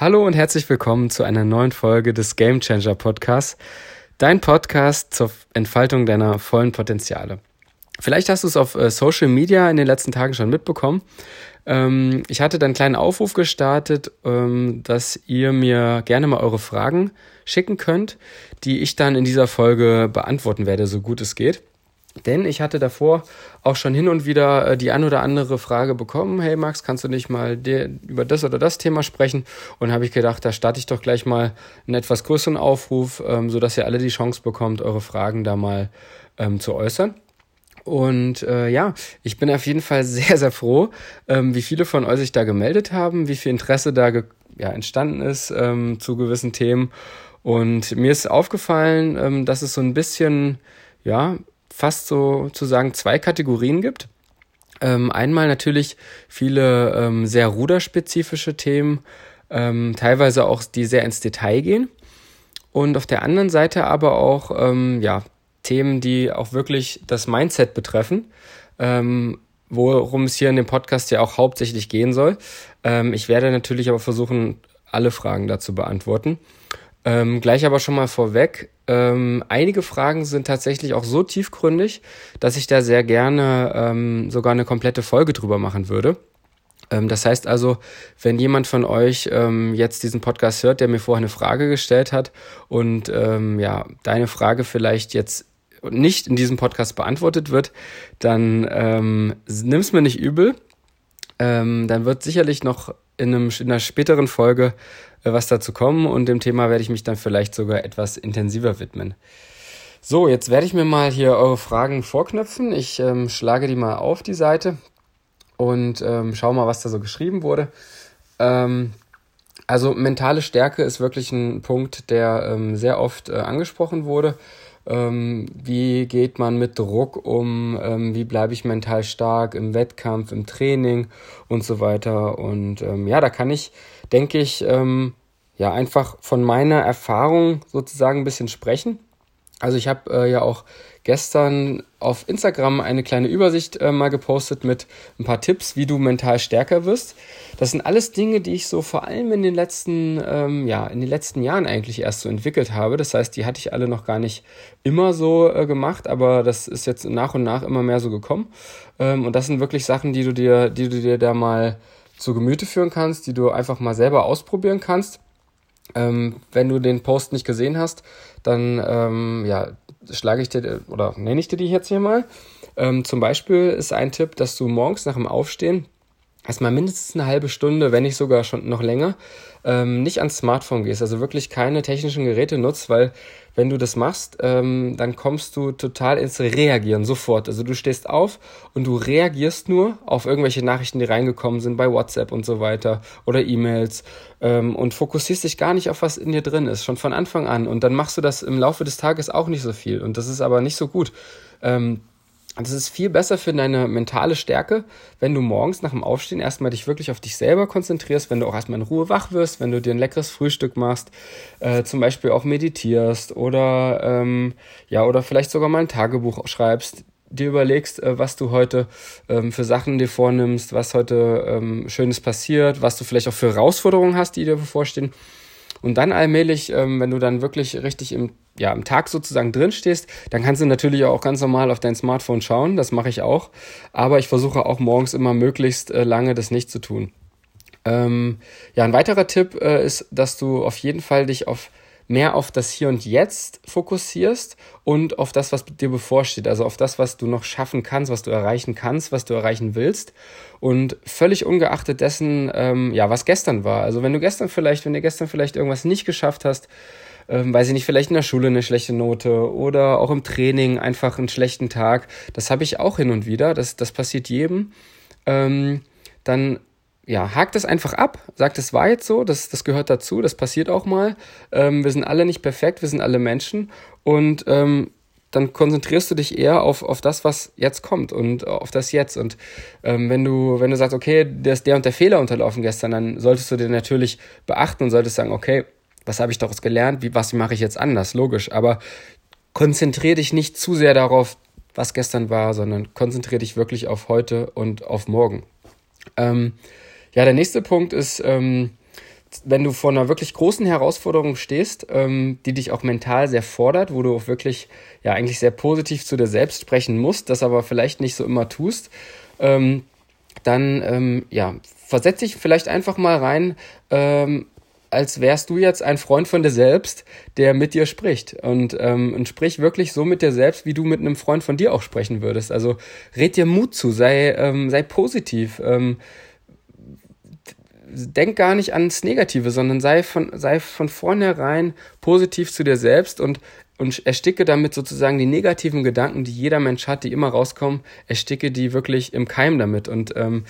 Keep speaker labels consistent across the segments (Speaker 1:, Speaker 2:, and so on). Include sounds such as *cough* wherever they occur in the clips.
Speaker 1: Hallo und herzlich willkommen zu einer neuen Folge des Game Changer Podcasts, dein Podcast zur Entfaltung deiner vollen Potenziale. Vielleicht hast du es auf äh, Social Media in den letzten Tagen schon mitbekommen. Ähm, ich hatte dann einen kleinen Aufruf gestartet, ähm, dass ihr mir gerne mal eure Fragen schicken könnt, die ich dann in dieser Folge beantworten werde, so gut es geht. Denn ich hatte davor auch schon hin und wieder äh, die ein oder andere Frage bekommen, hey Max, kannst du nicht mal über das oder das Thema sprechen? Und habe ich gedacht, da starte ich doch gleich mal einen etwas größeren Aufruf, ähm, sodass ihr alle die Chance bekommt, eure Fragen da mal ähm, zu äußern. Und äh, ja, ich bin auf jeden Fall *laughs* sehr, sehr froh, ähm, wie viele von euch sich da gemeldet haben, wie viel Interesse da ja, entstanden ist ähm, zu gewissen Themen. Und mir ist aufgefallen, ähm, dass es so ein bisschen, ja, fast so zu zwei Kategorien gibt. Ähm, einmal natürlich viele ähm, sehr ruderspezifische Themen, ähm, teilweise auch die sehr ins Detail gehen. Und auf der anderen Seite aber auch ähm, ja, Themen, die auch wirklich das Mindset betreffen, ähm, worum es hier in dem Podcast ja auch hauptsächlich gehen soll. Ähm, ich werde natürlich aber versuchen, alle Fragen dazu beantworten. Ähm, gleich aber schon mal vorweg, ähm, einige Fragen sind tatsächlich auch so tiefgründig, dass ich da sehr gerne ähm, sogar eine komplette Folge drüber machen würde. Ähm, das heißt also, wenn jemand von euch ähm, jetzt diesen Podcast hört, der mir vorher eine Frage gestellt hat und ähm, ja, deine Frage vielleicht jetzt nicht in diesem Podcast beantwortet wird, dann ähm, nimm's mir nicht übel. Ähm, dann wird sicherlich noch in, einem, in einer späteren Folge äh, was dazu kommen und dem Thema werde ich mich dann vielleicht sogar etwas intensiver widmen. So, jetzt werde ich mir mal hier eure Fragen vorknöpfen. Ich ähm, schlage die mal auf die Seite und ähm, schau mal, was da so geschrieben wurde. Ähm, also mentale Stärke ist wirklich ein Punkt, der ähm, sehr oft äh, angesprochen wurde. Ähm, wie geht man mit Druck um? Ähm, wie bleibe ich mental stark im Wettkampf, im Training und so weiter? Und ähm, ja, da kann ich, denke ich, ähm, ja einfach von meiner Erfahrung sozusagen ein bisschen sprechen. Also ich habe äh, ja auch gestern auf Instagram eine kleine Übersicht äh, mal gepostet mit ein paar Tipps, wie du mental stärker wirst. Das sind alles Dinge, die ich so vor allem in den letzten, ähm, ja, in den letzten Jahren eigentlich erst so entwickelt habe. Das heißt, die hatte ich alle noch gar nicht immer so äh, gemacht, aber das ist jetzt nach und nach immer mehr so gekommen. Ähm, und das sind wirklich Sachen, die du dir, die du dir da mal zu Gemüte führen kannst, die du einfach mal selber ausprobieren kannst. Ähm, wenn du den Post nicht gesehen hast, dann ähm, ja, schlage ich dir oder nenne ich dir die jetzt hier mal. Ähm, zum Beispiel ist ein Tipp, dass du morgens nach dem Aufstehen erstmal mindestens eine halbe Stunde, wenn nicht sogar schon noch länger, ähm, nicht ans Smartphone gehst, also wirklich keine technischen Geräte nutzt, weil wenn du das machst, ähm, dann kommst du total ins Reagieren sofort. Also du stehst auf und du reagierst nur auf irgendwelche Nachrichten, die reingekommen sind bei WhatsApp und so weiter oder E-Mails ähm, und fokussierst dich gar nicht auf was in dir drin ist, schon von Anfang an. Und dann machst du das im Laufe des Tages auch nicht so viel und das ist aber nicht so gut. Ähm, das ist viel besser für deine mentale Stärke, wenn du morgens nach dem Aufstehen erstmal dich wirklich auf dich selber konzentrierst, wenn du auch erstmal in Ruhe wach wirst, wenn du dir ein leckeres Frühstück machst, äh, zum Beispiel auch meditierst oder ähm, ja, oder vielleicht sogar mal ein Tagebuch schreibst, dir überlegst, äh, was du heute ähm, für Sachen dir vornimmst, was heute ähm, Schönes passiert, was du vielleicht auch für Herausforderungen hast, die dir bevorstehen. Und dann allmählich, ähm, wenn du dann wirklich richtig im, ja, im Tag sozusagen drin stehst, dann kannst du natürlich auch ganz normal auf dein Smartphone schauen. Das mache ich auch. Aber ich versuche auch morgens immer möglichst äh, lange das nicht zu tun. Ähm, ja, ein weiterer Tipp äh, ist, dass du auf jeden Fall dich auf mehr auf das Hier und Jetzt fokussierst und auf das, was dir bevorsteht, also auf das, was du noch schaffen kannst, was du erreichen kannst, was du erreichen willst und völlig ungeachtet dessen, ähm, ja, was gestern war. Also wenn du gestern vielleicht, wenn du gestern vielleicht irgendwas nicht geschafft hast, ähm, weiß ich nicht, vielleicht in der Schule eine schlechte Note oder auch im Training einfach einen schlechten Tag, das habe ich auch hin und wieder, das, das passiert jedem, ähm, dann ja, hakt das einfach ab, sagt, es war jetzt so, das, das gehört dazu, das passiert auch mal. Ähm, wir sind alle nicht perfekt, wir sind alle Menschen und ähm, dann konzentrierst du dich eher auf, auf das, was jetzt kommt und auf das Jetzt. Und ähm, wenn du, wenn du sagst, okay, der ist der und der Fehler unterlaufen gestern, dann solltest du den natürlich beachten und solltest sagen, okay, was habe ich daraus gelernt, wie, was mache ich jetzt anders, logisch. Aber konzentriere dich nicht zu sehr darauf, was gestern war, sondern konzentriere dich wirklich auf heute und auf morgen. Ähm, ja, der nächste Punkt ist, ähm, wenn du vor einer wirklich großen Herausforderung stehst, ähm, die dich auch mental sehr fordert, wo du auch wirklich ja eigentlich sehr positiv zu dir selbst sprechen musst, das aber vielleicht nicht so immer tust, ähm, dann ähm, ja, versetz dich vielleicht einfach mal rein, ähm, als wärst du jetzt ein Freund von dir selbst, der mit dir spricht. Und, ähm, und sprich wirklich so mit dir selbst, wie du mit einem Freund von dir auch sprechen würdest. Also red dir Mut zu, sei, ähm, sei positiv. Ähm, denk gar nicht ans Negative, sondern sei von, sei von vornherein positiv zu dir selbst und, und ersticke damit sozusagen die negativen Gedanken, die jeder Mensch hat, die immer rauskommen, ersticke die wirklich im Keim damit und ähm,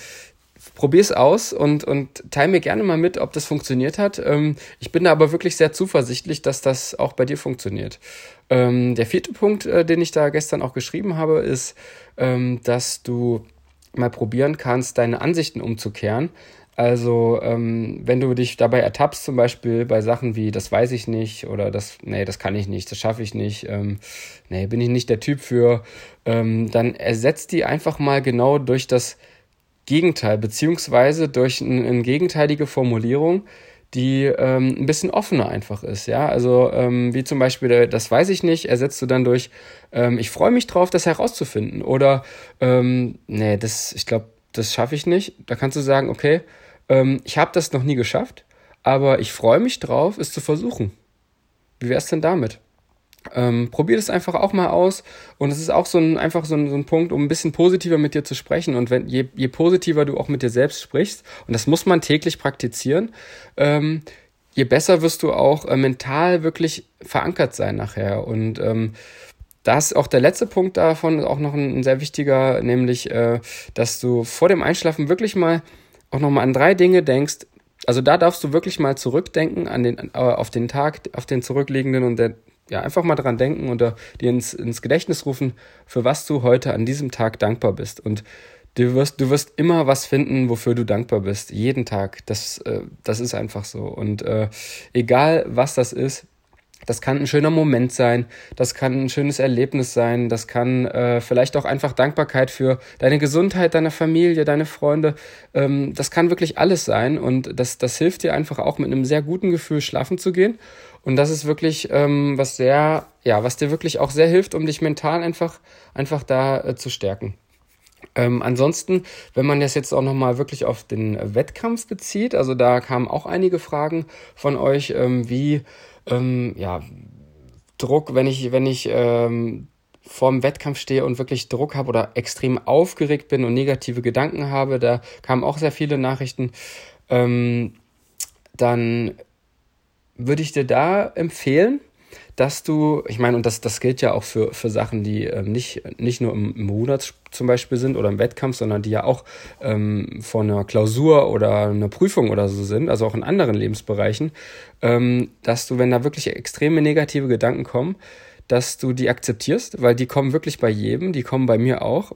Speaker 1: probier's aus und, und teile mir gerne mal mit, ob das funktioniert hat. Ähm, ich bin da aber wirklich sehr zuversichtlich, dass das auch bei dir funktioniert. Ähm, der vierte Punkt, äh, den ich da gestern auch geschrieben habe, ist, ähm, dass du mal probieren kannst, deine Ansichten umzukehren. Also, ähm, wenn du dich dabei ertappst, zum Beispiel bei Sachen wie, das weiß ich nicht oder das, nee, das kann ich nicht, das schaffe ich nicht, ähm, nee, bin ich nicht der Typ für, ähm, dann ersetzt die einfach mal genau durch das Gegenteil, beziehungsweise durch eine ein gegenteilige Formulierung, die ähm, ein bisschen offener einfach ist, ja. Also ähm, wie zum Beispiel, das weiß ich nicht, ersetzt du dann durch, ähm, ich freue mich drauf, das herauszufinden. Oder ähm, nee, das, ich glaube, das schaffe ich nicht. Da kannst du sagen, okay, ähm, ich habe das noch nie geschafft, aber ich freue mich drauf, es zu versuchen. Wie wäre es denn damit? Ähm, probier das einfach auch mal aus. Und es ist auch so ein, einfach so ein, so ein Punkt, um ein bisschen positiver mit dir zu sprechen. Und wenn, je, je positiver du auch mit dir selbst sprichst, und das muss man täglich praktizieren, ähm, je besser wirst du auch äh, mental wirklich verankert sein nachher. Und ähm, da ist auch der letzte Punkt davon auch noch ein, ein sehr wichtiger, nämlich, äh, dass du vor dem Einschlafen wirklich mal auch nochmal an drei Dinge denkst, also da darfst du wirklich mal zurückdenken an den, äh, auf den Tag, auf den zurückliegenden und der, ja, einfach mal dran denken und dir ins, ins Gedächtnis rufen, für was du heute an diesem Tag dankbar bist. Und du wirst, du wirst immer was finden, wofür du dankbar bist. Jeden Tag. Das, äh, das ist einfach so. Und äh, egal was das ist, das kann ein schöner Moment sein, das kann ein schönes Erlebnis sein, das kann äh, vielleicht auch einfach Dankbarkeit für deine Gesundheit, deine Familie, deine Freunde. Ähm, das kann wirklich alles sein und das, das hilft dir einfach auch mit einem sehr guten Gefühl schlafen zu gehen. Und das ist wirklich ähm, was sehr, ja, was dir wirklich auch sehr hilft, um dich mental einfach, einfach da äh, zu stärken. Ähm, ansonsten, wenn man das jetzt auch nochmal wirklich auf den Wettkampf bezieht, also da kamen auch einige Fragen von euch, ähm, wie ähm, ja, Druck, wenn ich, wenn ich ähm, vorm Wettkampf stehe und wirklich Druck habe oder extrem aufgeregt bin und negative Gedanken habe, da kamen auch sehr viele Nachrichten, ähm, dann würde ich dir da empfehlen, dass du, ich meine, und das, das gilt ja auch für, für Sachen, die ähm, nicht, nicht nur im, im Rudert zum Beispiel sind oder im Wettkampf, sondern die ja auch ähm, vor einer Klausur oder einer Prüfung oder so sind, also auch in anderen Lebensbereichen, ähm, dass du, wenn da wirklich extreme negative Gedanken kommen, dass du die akzeptierst, weil die kommen wirklich bei jedem, die kommen bei mir auch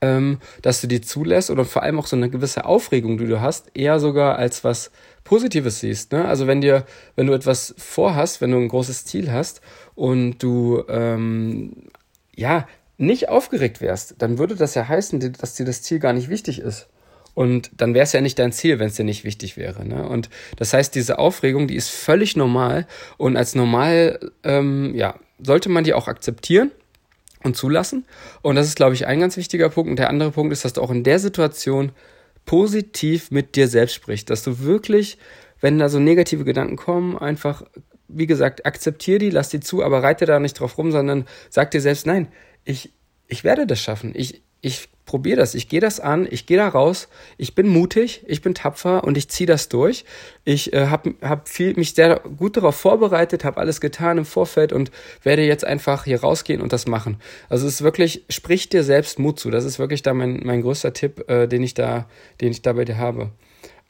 Speaker 1: ähm, dass du die zulässt oder vor allem auch so eine gewisse Aufregung, die du hast, eher sogar als was Positives siehst. Ne? Also wenn dir, wenn du etwas vorhast, wenn du ein großes Ziel hast und du ähm, ja nicht aufgeregt wärst, dann würde das ja heißen, dass dir das Ziel gar nicht wichtig ist. Und dann wäre es ja nicht dein Ziel, wenn es dir nicht wichtig wäre. Ne? Und das heißt, diese Aufregung, die ist völlig normal und als normal, ähm, ja, sollte man die auch akzeptieren und zulassen. Und das ist, glaube ich, ein ganz wichtiger Punkt. Und der andere Punkt ist, dass du auch in der Situation positiv mit dir selbst sprichst. Dass du wirklich, wenn da so negative Gedanken kommen, einfach, wie gesagt, akzeptier die, lass die zu, aber reite da nicht drauf rum, sondern sag dir selbst, nein, ich, ich werde das schaffen. Ich, ich probiere das, ich gehe das an, ich gehe da raus, ich bin mutig, ich bin tapfer und ich ziehe das durch. Ich äh, habe hab mich sehr gut darauf vorbereitet, habe alles getan im Vorfeld und werde jetzt einfach hier rausgehen und das machen. Also es ist wirklich, sprich dir selbst Mut zu. Das ist wirklich da mein, mein größter Tipp, äh, den ich da, den ich da bei dir habe.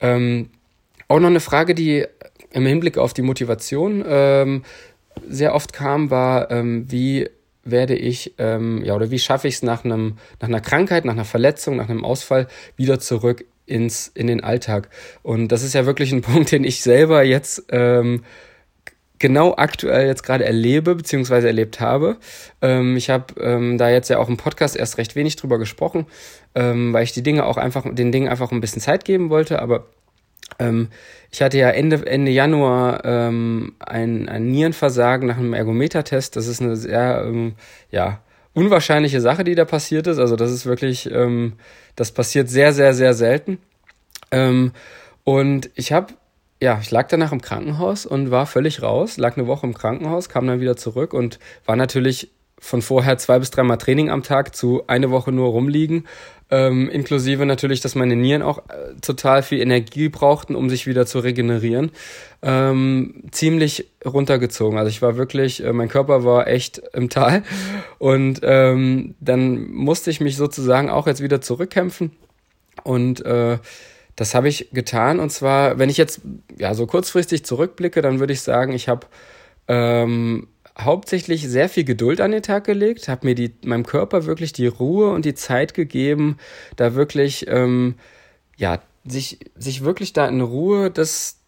Speaker 1: Ähm, auch noch eine Frage, die im Hinblick auf die Motivation ähm, sehr oft kam, war, ähm, wie werde ich, ähm, ja, oder wie schaffe ich es nach einem, nach einer Krankheit, nach einer Verletzung, nach einem Ausfall wieder zurück ins, in den Alltag. Und das ist ja wirklich ein *laughs* Punkt, den ich selber jetzt ähm, genau aktuell jetzt gerade erlebe, beziehungsweise erlebt habe. Ähm, ich habe ähm, da jetzt ja auch im Podcast erst recht wenig drüber gesprochen, ähm, weil ich die Dinge auch einfach, den Dingen einfach ein bisschen Zeit geben wollte, aber ich hatte ja Ende, Ende Januar ähm, ein, ein Nierenversagen nach einem Ergometertest. Das ist eine sehr, ähm, ja, unwahrscheinliche Sache, die da passiert ist. Also das ist wirklich, ähm, das passiert sehr, sehr, sehr selten. Ähm, und ich habe, ja, ich lag danach im Krankenhaus und war völlig raus, lag eine Woche im Krankenhaus, kam dann wieder zurück und war natürlich von vorher zwei bis dreimal Training am Tag zu eine Woche nur rumliegen. Ähm, inklusive natürlich, dass meine Nieren auch äh, total viel Energie brauchten, um sich wieder zu regenerieren. Ähm, ziemlich runtergezogen. Also ich war wirklich, äh, mein Körper war echt im Tal. Und ähm, dann musste ich mich sozusagen auch jetzt wieder zurückkämpfen. Und äh, das habe ich getan. Und zwar, wenn ich jetzt ja so kurzfristig zurückblicke, dann würde ich sagen, ich habe ähm, hauptsächlich sehr viel Geduld an den Tag gelegt, habe mir die, meinem Körper wirklich die Ruhe und die Zeit gegeben, da wirklich, ähm, ja, sich, sich wirklich da in Ruhe das,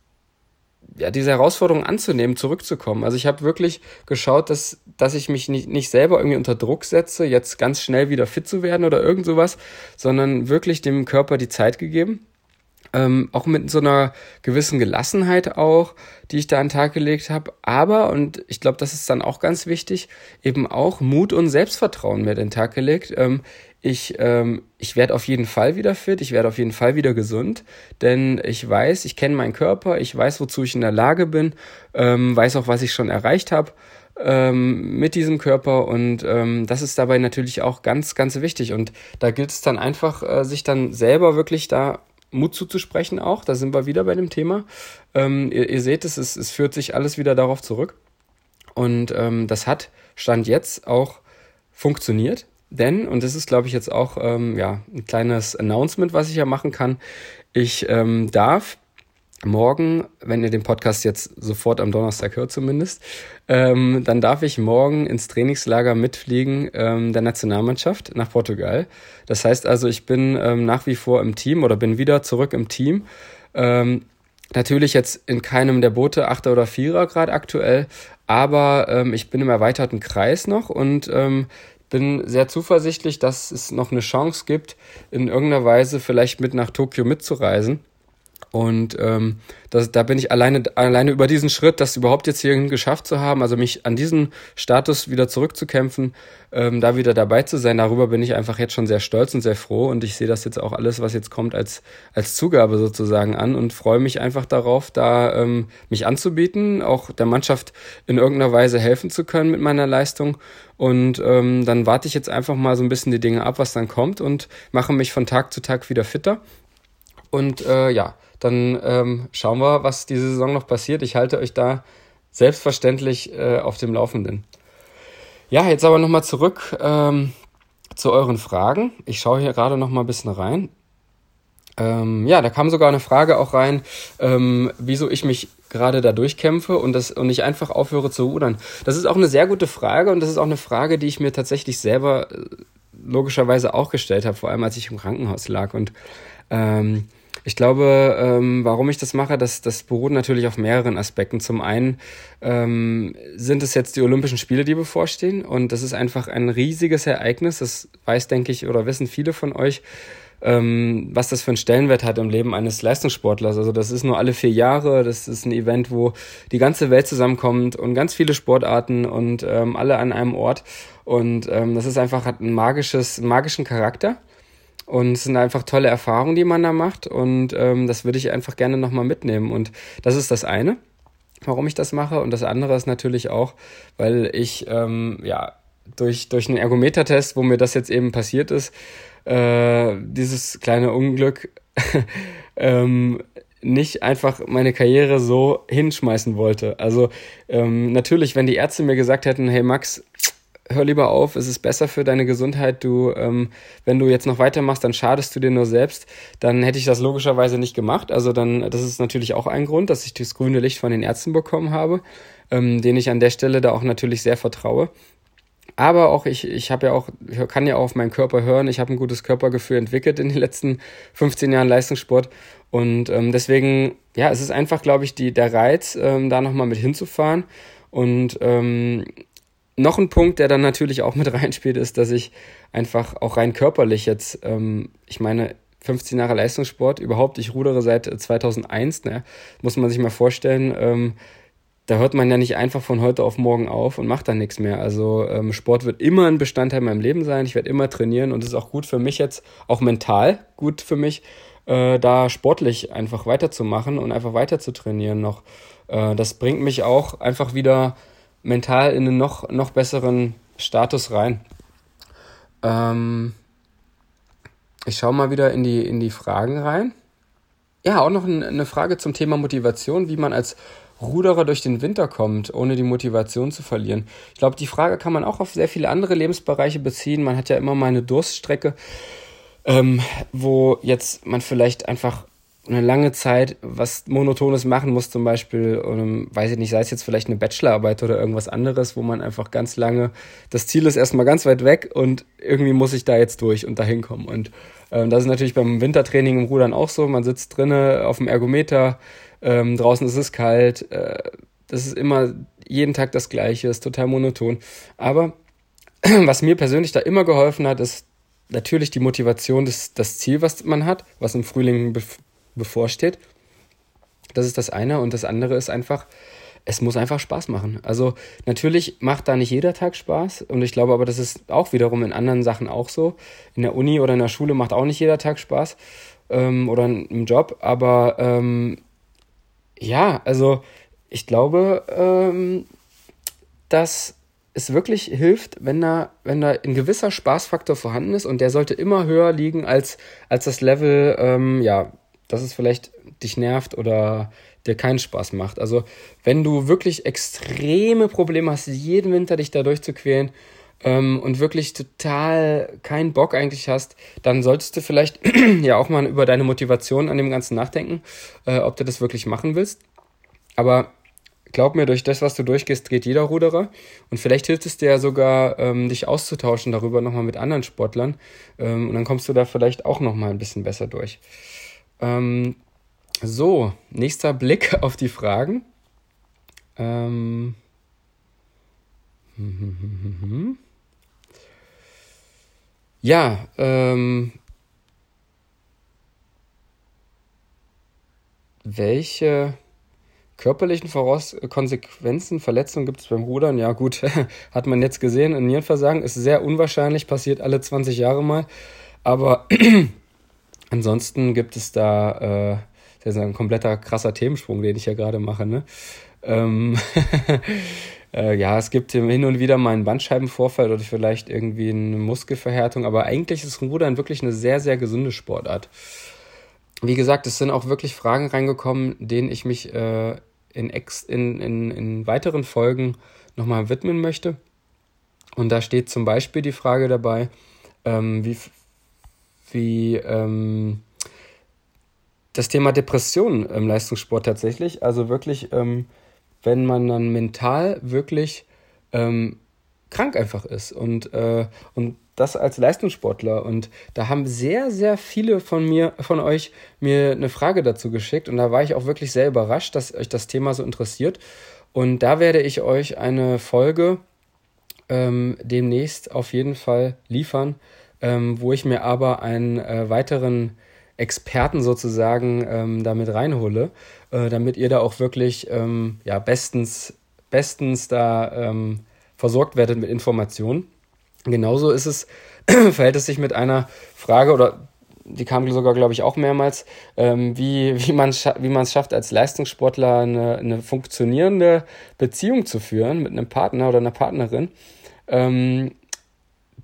Speaker 1: ja, diese Herausforderung anzunehmen, zurückzukommen. Also ich habe wirklich geschaut, dass, dass ich mich nicht, nicht selber irgendwie unter Druck setze, jetzt ganz schnell wieder fit zu werden oder irgend sowas, sondern wirklich dem Körper die Zeit gegeben ähm, auch mit so einer gewissen Gelassenheit auch, die ich da an den Tag gelegt habe. Aber, und ich glaube, das ist dann auch ganz wichtig, eben auch Mut und Selbstvertrauen mir den Tag gelegt. Ähm, ich, ähm, ich werde auf jeden Fall wieder fit, ich werde auf jeden Fall wieder gesund, denn ich weiß, ich kenne meinen Körper, ich weiß, wozu ich in der Lage bin, ähm, weiß auch, was ich schon erreicht habe ähm, mit diesem Körper und ähm, das ist dabei natürlich auch ganz, ganz wichtig und da gilt es dann einfach, äh, sich dann selber wirklich da Mut zuzusprechen auch. Da sind wir wieder bei dem Thema. Ähm, ihr, ihr, seht es, es, es führt sich alles wieder darauf zurück. Und ähm, das hat Stand jetzt auch funktioniert. Denn, und das ist, glaube ich, jetzt auch ähm, ja, ein kleines Announcement, was ich ja machen kann, ich ähm, darf morgen, wenn ihr den Podcast jetzt sofort am Donnerstag hört zumindest, ähm, dann darf ich morgen ins Trainingslager mitfliegen ähm, der Nationalmannschaft nach Portugal. Das heißt also, ich bin ähm, nach wie vor im Team oder bin wieder zurück im Team. Ähm, natürlich jetzt in keinem der Boote, Achter oder Vierer gerade aktuell, aber ähm, ich bin im erweiterten Kreis noch und ähm, bin sehr zuversichtlich, dass es noch eine Chance gibt, in irgendeiner Weise vielleicht mit nach Tokio mitzureisen. Und ähm, das, da bin ich alleine, alleine über diesen Schritt, das überhaupt jetzt hier geschafft zu haben, also mich an diesen Status wieder zurückzukämpfen, ähm, da wieder dabei zu sein, darüber bin ich einfach jetzt schon sehr stolz und sehr froh. Und ich sehe das jetzt auch alles, was jetzt kommt, als, als Zugabe sozusagen an und freue mich einfach darauf, da ähm, mich anzubieten, auch der Mannschaft in irgendeiner Weise helfen zu können mit meiner Leistung. Und ähm, dann warte ich jetzt einfach mal so ein bisschen die Dinge ab, was dann kommt und mache mich von Tag zu Tag wieder fitter. Und äh, ja, dann ähm, schauen wir, was diese Saison noch passiert. Ich halte euch da selbstverständlich äh, auf dem Laufenden. Ja, jetzt aber nochmal zurück ähm, zu euren Fragen. Ich schaue hier gerade nochmal ein bisschen rein. Ähm, ja, da kam sogar eine Frage auch rein, ähm, wieso ich mich gerade da durchkämpfe und, das, und nicht einfach aufhöre zu rudern. Das ist auch eine sehr gute Frage und das ist auch eine Frage, die ich mir tatsächlich selber äh, logischerweise auch gestellt habe, vor allem als ich im Krankenhaus lag. Und ähm, ich glaube, ähm, warum ich das mache, das, das beruht natürlich auf mehreren Aspekten. Zum einen ähm, sind es jetzt die Olympischen Spiele, die bevorstehen. Und das ist einfach ein riesiges Ereignis. Das weiß, denke ich, oder wissen viele von euch, ähm, was das für einen Stellenwert hat im Leben eines Leistungssportlers. Also das ist nur alle vier Jahre. Das ist ein Event, wo die ganze Welt zusammenkommt und ganz viele Sportarten und ähm, alle an einem Ort. Und ähm, das ist einfach, hat ein magisches, einen magischen Charakter. Und es sind einfach tolle Erfahrungen, die man da macht. Und ähm, das würde ich einfach gerne nochmal mitnehmen. Und das ist das eine, warum ich das mache. Und das andere ist natürlich auch, weil ich ähm, ja durch, durch einen Ergometertest, wo mir das jetzt eben passiert ist, äh, dieses kleine Unglück *laughs* ähm, nicht einfach meine Karriere so hinschmeißen wollte. Also ähm, natürlich, wenn die Ärzte mir gesagt hätten, hey Max, hör lieber auf, es ist besser für deine Gesundheit. Du, ähm, wenn du jetzt noch weitermachst, dann schadest du dir nur selbst. Dann hätte ich das logischerweise nicht gemacht. Also dann, das ist natürlich auch ein Grund, dass ich das grüne Licht von den Ärzten bekommen habe, ähm, den ich an der Stelle da auch natürlich sehr vertraue. Aber auch ich, ich habe ja auch, kann ja auch auf meinen Körper hören. Ich habe ein gutes Körpergefühl entwickelt in den letzten 15 Jahren Leistungssport. Und ähm, deswegen, ja, es ist einfach, glaube ich, die, der Reiz, ähm, da nochmal mit hinzufahren. Und ähm, noch ein Punkt, der dann natürlich auch mit *laughs* reinspielt, ist, dass ich einfach auch rein körperlich jetzt, ähm, ich meine, 15 Jahre Leistungssport. Überhaupt, ich rudere seit 2001, ne? muss man sich mal vorstellen. Ähm, da hört man ja nicht einfach von heute auf morgen auf und macht dann nichts mehr. Also ähm, Sport wird immer ein Bestandteil in meinem Leben sein. Ich werde immer trainieren und es ist auch gut für mich jetzt, auch mental gut für mich, äh, da sportlich einfach weiterzumachen und einfach weiter zu trainieren noch. Äh, das bringt mich auch einfach wieder mental in einen noch, noch besseren Status rein. Ähm, ich schaue mal wieder in die, in die Fragen rein. Ja, auch noch eine Frage zum Thema Motivation, wie man als Ruderer durch den Winter kommt, ohne die Motivation zu verlieren. Ich glaube, die Frage kann man auch auf sehr viele andere Lebensbereiche beziehen. Man hat ja immer mal eine Durststrecke, ähm, wo jetzt man vielleicht einfach eine lange Zeit was Monotones machen muss, zum Beispiel, um, weiß ich nicht, sei es jetzt vielleicht eine Bachelorarbeit oder irgendwas anderes, wo man einfach ganz lange, das Ziel ist erstmal ganz weit weg und irgendwie muss ich da jetzt durch und dahin kommen. Und ähm, das ist natürlich beim Wintertraining im Rudern auch so. Man sitzt drinnen auf dem Ergometer, ähm, draußen ist es kalt, äh, das ist immer jeden Tag das Gleiche, ist total monoton. Aber *clears throat* was mir persönlich da immer geholfen hat, ist natürlich die Motivation, das, das Ziel, was man hat, was im Frühling bevorsteht. Das ist das eine. Und das andere ist einfach, es muss einfach Spaß machen. Also natürlich macht da nicht jeder Tag Spaß. Und ich glaube aber, das ist auch wiederum in anderen Sachen auch so. In der Uni oder in der Schule macht auch nicht jeder Tag Spaß. Ähm, oder im Job. Aber ähm, ja, also ich glaube, ähm, dass es wirklich hilft, wenn da, wenn da ein gewisser Spaßfaktor vorhanden ist und der sollte immer höher liegen als, als das Level, ähm, ja, dass es vielleicht dich nervt oder dir keinen Spaß macht. Also wenn du wirklich extreme Probleme hast, jeden Winter dich da durchzuquälen ähm, und wirklich total keinen Bock eigentlich hast, dann solltest du vielleicht *clears throat* ja auch mal über deine Motivation an dem Ganzen nachdenken, äh, ob du das wirklich machen willst. Aber glaub mir, durch das, was du durchgehst, geht jeder Ruderer. Und vielleicht hilft es dir ja sogar, ähm, dich auszutauschen darüber nochmal mit anderen Sportlern. Ähm, und dann kommst du da vielleicht auch nochmal ein bisschen besser durch. Ähm, so, nächster Blick *laughs* auf die Fragen. Ähm, *laughs* ja, ähm, welche körperlichen Voraus Konsequenzen, Verletzungen gibt es beim Rudern? Ja, gut, *laughs* hat man jetzt gesehen. Ein Nierenversagen ist sehr unwahrscheinlich, passiert alle 20 Jahre mal. Aber *clears throat* Ansonsten gibt es da, äh, das ist ein kompletter krasser Themensprung, den ich ja gerade mache, ne? Ähm, *laughs* äh, ja, es gibt hin und wieder mal einen Bandscheibenvorfall oder vielleicht irgendwie eine Muskelverhärtung, aber eigentlich ist Rudern wirklich eine sehr, sehr gesunde Sportart. Wie gesagt, es sind auch wirklich Fragen reingekommen, denen ich mich äh, in, ex in, in, in weiteren Folgen nochmal widmen möchte. Und da steht zum Beispiel die Frage dabei, ähm, wie, wie ähm, das Thema Depression im Leistungssport tatsächlich. Also wirklich, ähm, wenn man dann mental wirklich ähm, krank einfach ist und, äh, und das als Leistungssportler. Und da haben sehr, sehr viele von mir, von euch mir eine Frage dazu geschickt. Und da war ich auch wirklich sehr überrascht, dass euch das Thema so interessiert. Und da werde ich euch eine Folge ähm, demnächst auf jeden Fall liefern, ähm, wo ich mir aber einen äh, weiteren Experten sozusagen ähm, damit reinhole, äh, damit ihr da auch wirklich ähm, ja, bestens, bestens da ähm, versorgt werdet mit Informationen. Genauso ist es, *clears throat* verhält es sich mit einer Frage oder die kam sogar, glaube ich, auch mehrmals, ähm, wie, wie man wie es schafft, als Leistungssportler eine, eine funktionierende Beziehung zu führen mit einem Partner oder einer Partnerin. Ähm,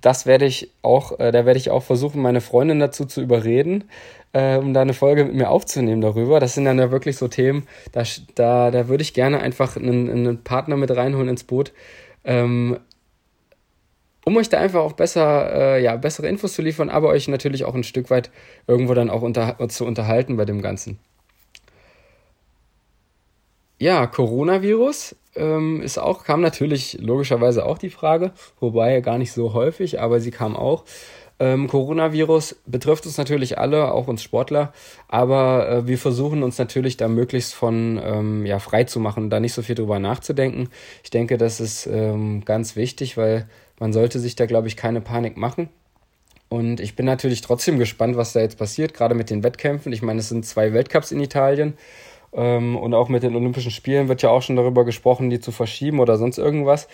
Speaker 1: das werde ich auch, äh, da werde ich auch versuchen, meine Freundin dazu zu überreden, äh, um da eine Folge mit mir aufzunehmen darüber. Das sind dann ja wirklich so Themen, da, da, da würde ich gerne einfach einen, einen Partner mit reinholen ins Boot, ähm, um euch da einfach auch besser, äh, ja, bessere Infos zu liefern, aber euch natürlich auch ein Stück weit irgendwo dann auch unter, zu unterhalten bei dem Ganzen. Ja, Coronavirus ähm, ist auch, kam natürlich logischerweise auch die Frage, wobei gar nicht so häufig, aber sie kam auch. Ähm, Coronavirus betrifft uns natürlich alle, auch uns Sportler, aber äh, wir versuchen uns natürlich da möglichst von ähm, ja, frei zu machen, da nicht so viel drüber nachzudenken. Ich denke, das ist ähm, ganz wichtig, weil man sollte sich da, glaube ich, keine Panik machen. Und ich bin natürlich trotzdem gespannt, was da jetzt passiert, gerade mit den Wettkämpfen. Ich meine, es sind zwei Weltcups in Italien. Ähm, und auch mit den Olympischen Spielen wird ja auch schon darüber gesprochen, die zu verschieben oder sonst irgendwas.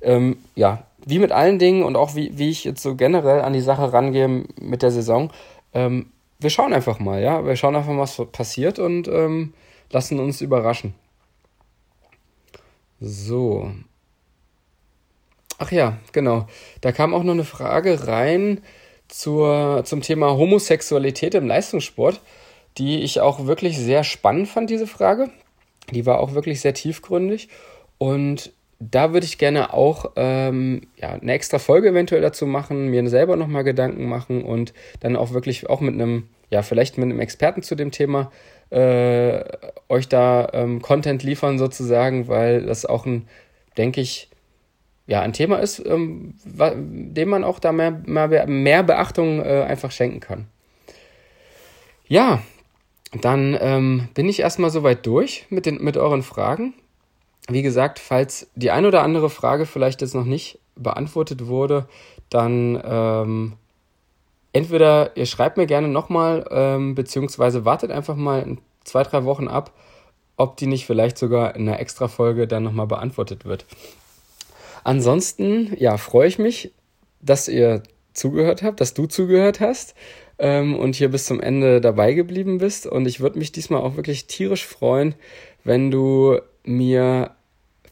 Speaker 1: Ähm, ja, wie mit allen Dingen und auch wie, wie ich jetzt so generell an die Sache rangehe mit der Saison. Ähm, wir schauen einfach mal, ja. Wir schauen einfach mal, was passiert und ähm, lassen uns überraschen. So. Ach ja, genau. Da kam auch noch eine Frage rein zur, zum Thema Homosexualität im Leistungssport die ich auch wirklich sehr spannend fand, diese Frage. Die war auch wirklich sehr tiefgründig. Und da würde ich gerne auch ähm, ja, eine extra Folge eventuell dazu machen, mir selber nochmal Gedanken machen und dann auch wirklich auch mit einem, ja, vielleicht mit einem Experten zu dem Thema äh, euch da ähm, Content liefern sozusagen, weil das auch ein, denke ich, ja, ein Thema ist, ähm, dem man auch da mehr, mehr, Beachtung äh, einfach schenken kann. Ja, dann ähm, bin ich erstmal soweit durch mit, den, mit euren Fragen. Wie gesagt, falls die ein oder andere Frage vielleicht jetzt noch nicht beantwortet wurde, dann ähm, entweder ihr schreibt mir gerne nochmal, ähm, beziehungsweise wartet einfach mal zwei, drei Wochen ab, ob die nicht vielleicht sogar in einer Extra-Folge dann nochmal beantwortet wird. Ansonsten, ja, freue ich mich, dass ihr zugehört habt, dass du zugehört hast ähm, und hier bis zum Ende dabei geblieben bist. Und ich würde mich diesmal auch wirklich tierisch freuen, wenn du mir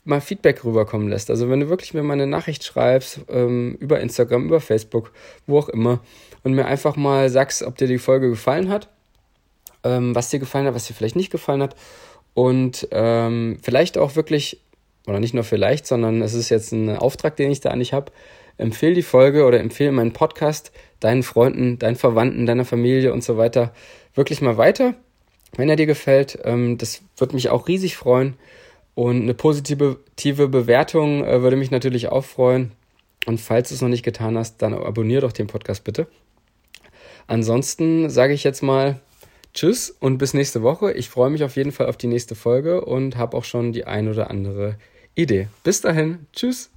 Speaker 1: mal Feedback rüberkommen lässt. Also wenn du wirklich mir mal eine Nachricht schreibst, ähm, über Instagram, über Facebook, wo auch immer, und mir einfach mal sagst, ob dir die Folge gefallen hat, ähm, was dir gefallen hat, was dir vielleicht nicht gefallen hat. Und ähm, vielleicht auch wirklich, oder nicht nur vielleicht, sondern es ist jetzt ein Auftrag, den ich da eigentlich habe, empfehle die Folge oder empfehle meinen Podcast deinen Freunden, deinen Verwandten, deiner Familie und so weiter wirklich mal weiter, wenn er dir gefällt. Ähm, das würde mich auch riesig freuen. Und eine positive Bewertung äh, würde mich natürlich auch freuen. Und falls du es noch nicht getan hast, dann abonniere doch den Podcast bitte. Ansonsten sage ich jetzt mal Tschüss und bis nächste Woche. Ich freue mich auf jeden Fall auf die nächste Folge und habe auch schon die ein oder andere Idee. Bis dahin, tschüss.